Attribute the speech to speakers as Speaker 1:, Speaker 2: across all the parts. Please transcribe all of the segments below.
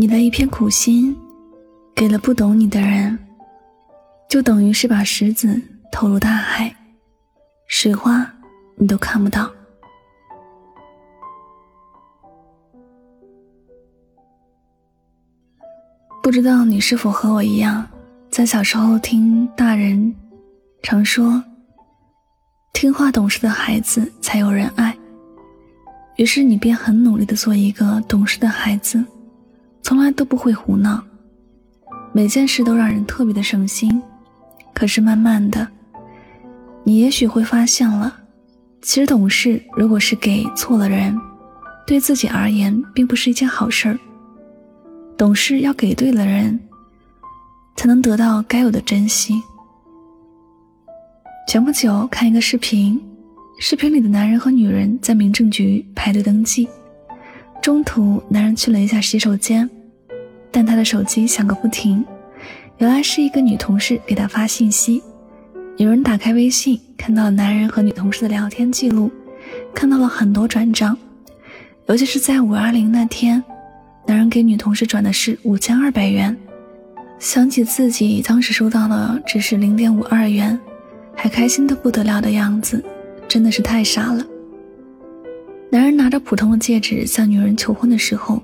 Speaker 1: 你的一片苦心，给了不懂你的人，就等于是把石子投入大海，水花你都看不到。不知道你是否和我一样，在小时候听大人常说，听话懂事的孩子才有人爱，于是你便很努力的做一个懂事的孩子。从来都不会胡闹，每件事都让人特别的省心。可是慢慢的，你也许会发现了，其实懂事如果是给错了人，对自己而言并不是一件好事儿。懂事要给对了人，才能得到该有的珍惜。前不久看一个视频，视频里的男人和女人在民政局排队登记。中途，男人去了一下洗手间，但他的手机响个不停。原来是一个女同事给他发信息。有人打开微信，看到了男人和女同事的聊天记录，看到了很多转账，尤其是在五二零那天，男人给女同事转的是五千二百元。想起自己当时收到的只是零点五二元，还开心的不得了的样子，真的是太傻了。男人拿着普通的戒指向女人求婚的时候，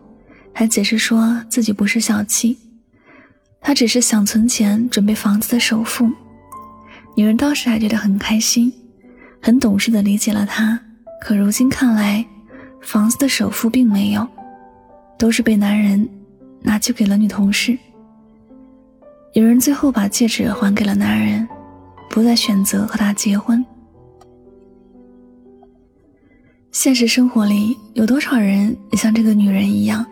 Speaker 1: 还解释说自己不是小气，他只是想存钱准备房子的首付。女人当时还觉得很开心，很懂事的理解了他。可如今看来，房子的首付并没有，都是被男人拿去给了女同事。女人最后把戒指还给了男人，不再选择和他结婚。现实生活里有多少人也像这个女人一样，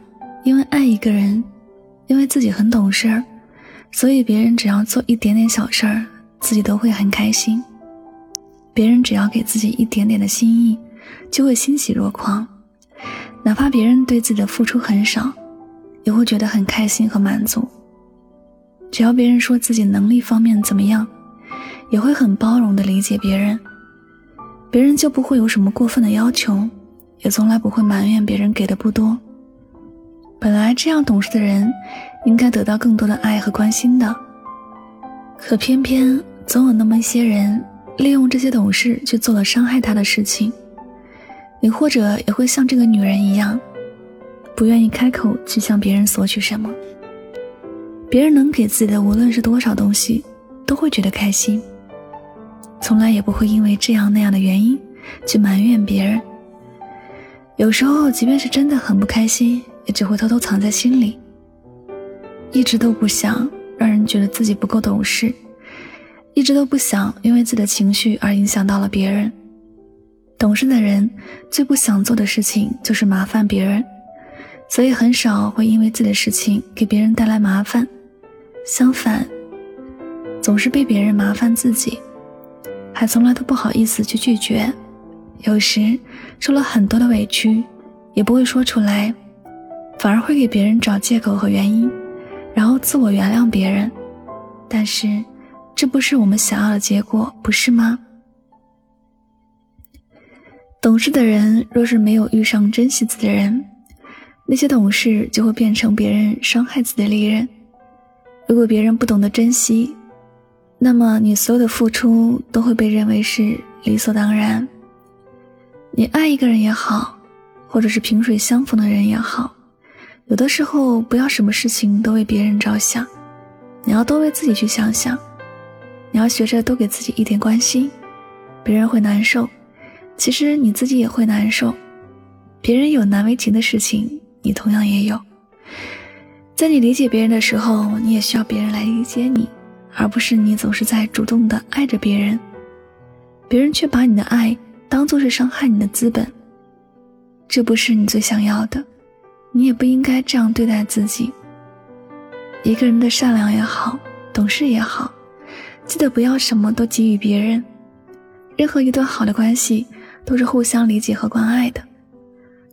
Speaker 1: 因为爱一个人，因为自己很懂事儿，所以别人只要做一点点小事儿，自己都会很开心；别人只要给自己一点点的心意，就会欣喜若狂。哪怕别人对自己的付出很少，也会觉得很开心和满足。只要别人说自己能力方面怎么样，也会很包容的理解别人。别人就不会有什么过分的要求，也从来不会埋怨别人给的不多。本来这样懂事的人，应该得到更多的爱和关心的，可偏偏总有那么一些人，利用这些懂事去做了伤害他的事情。你或者也会像这个女人一样，不愿意开口去向别人索取什么，别人能给自己的无论是多少东西，都会觉得开心。从来也不会因为这样那样的原因去埋怨别人。有时候，即便是真的很不开心，也只会偷偷藏在心里，一直都不想让人觉得自己不够懂事，一直都不想因为自己的情绪而影响到了别人。懂事的人最不想做的事情就是麻烦别人，所以很少会因为自己的事情给别人带来麻烦，相反，总是被别人麻烦自己。还从来都不好意思去拒绝，有时受了很多的委屈，也不会说出来，反而会给别人找借口和原因，然后自我原谅别人。但是，这不是我们想要的结果，不是吗？懂事的人若是没有遇上珍惜自己的人，那些懂事就会变成别人伤害自己的利刃。如果别人不懂得珍惜，那么，你所有的付出都会被认为是理所当然。你爱一个人也好，或者是萍水相逢的人也好，有的时候不要什么事情都为别人着想，你要多为自己去想想。你要学着多给自己一点关心，别人会难受，其实你自己也会难受。别人有难为情的事情，你同样也有。在你理解别人的时候，你也需要别人来理解你。而不是你总是在主动的爱着别人，别人却把你的爱当做是伤害你的资本，这不是你最想要的，你也不应该这样对待自己。一个人的善良也好，懂事也好，记得不要什么都给予别人。任何一段好的关系都是互相理解和关爱的，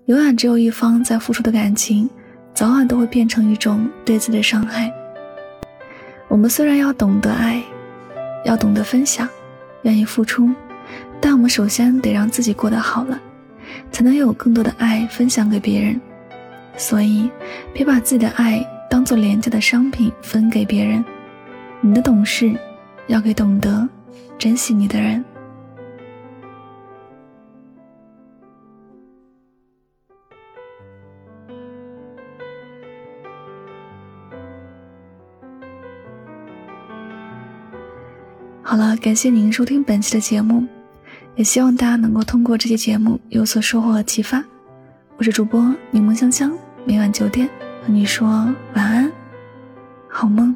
Speaker 1: 永远只有一方在付出的感情，早晚都会变成一种对自己的伤害。我们虽然要懂得爱，要懂得分享，愿意付出，但我们首先得让自己过得好了，才能有更多的爱分享给别人。所以，别把自己的爱当做廉价的商品分给别人。你的懂事，要给懂得珍惜你的人。好了，感谢您收听本期的节目，也希望大家能够通过这期节目有所收获和启发。我是主播柠檬香香，每晚九点和你说晚安，好梦。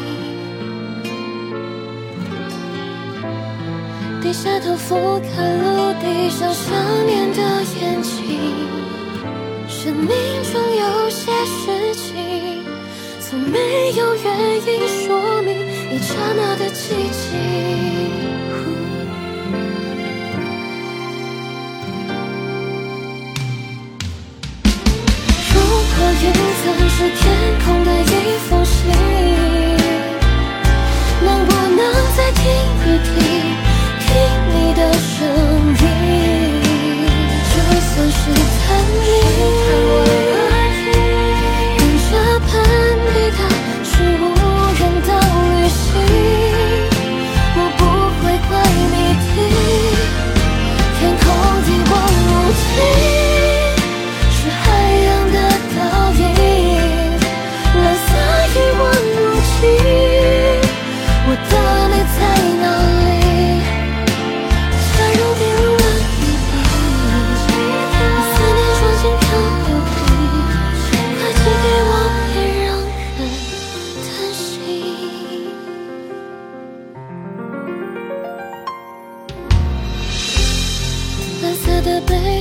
Speaker 2: 低下头俯瞰陆地上想念的眼睛，生命中有些事情，从没有原因。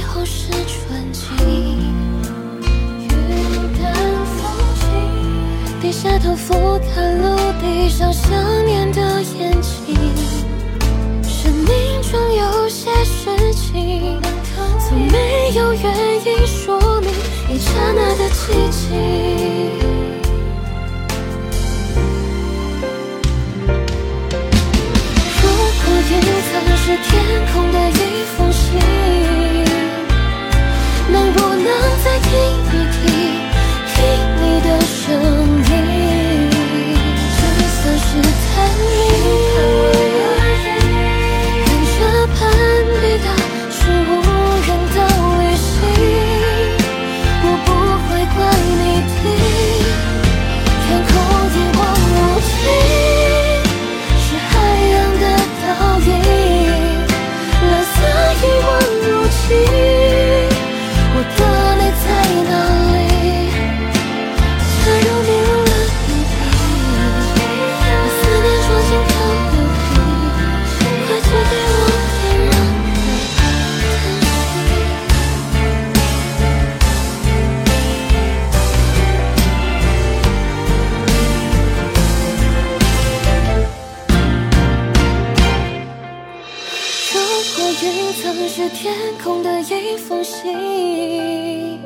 Speaker 2: 最后是纯净，雨淡风轻。低下头俯瞰陆地上想念的眼睛，生命中有些事情，从没有原因说明一刹那的寂静。如果云层是天空的一封信，不能再听一听，的一封信，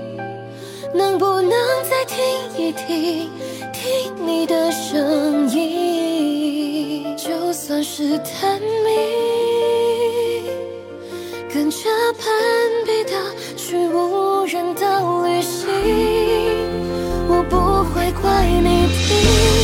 Speaker 2: 能不能再听一听，听你的声音？就算是探秘，跟着攀比的去无人的旅行，我不会怪你。